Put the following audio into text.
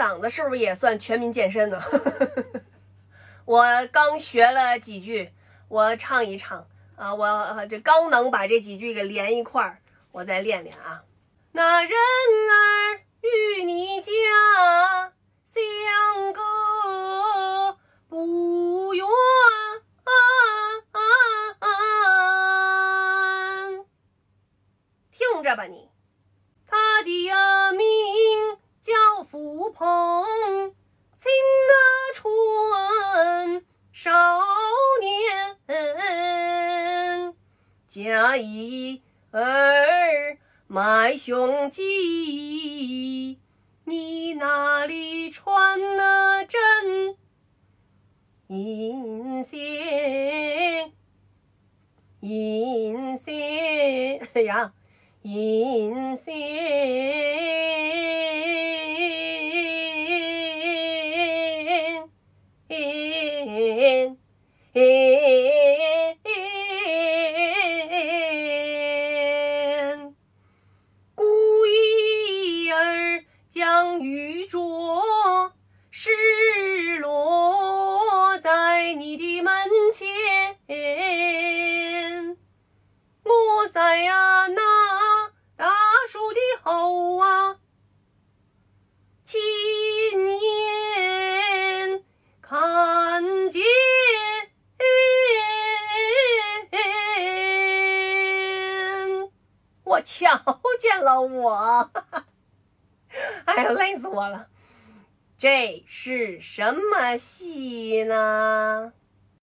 嗓子是不是也算全民健身呢？我刚学了几句，我唱一唱啊，我这刚能把这几句给连一块儿，我再练练啊。那人儿与你家相隔不远，听着吧你，他的呀少年，家一儿卖雄鸡，你那里穿了针银线？银线，哎呀，银线。前，我在呀那大树的后啊，亲眼看见。我瞧见了我，哎呀，累死我了！这是什么戏呢？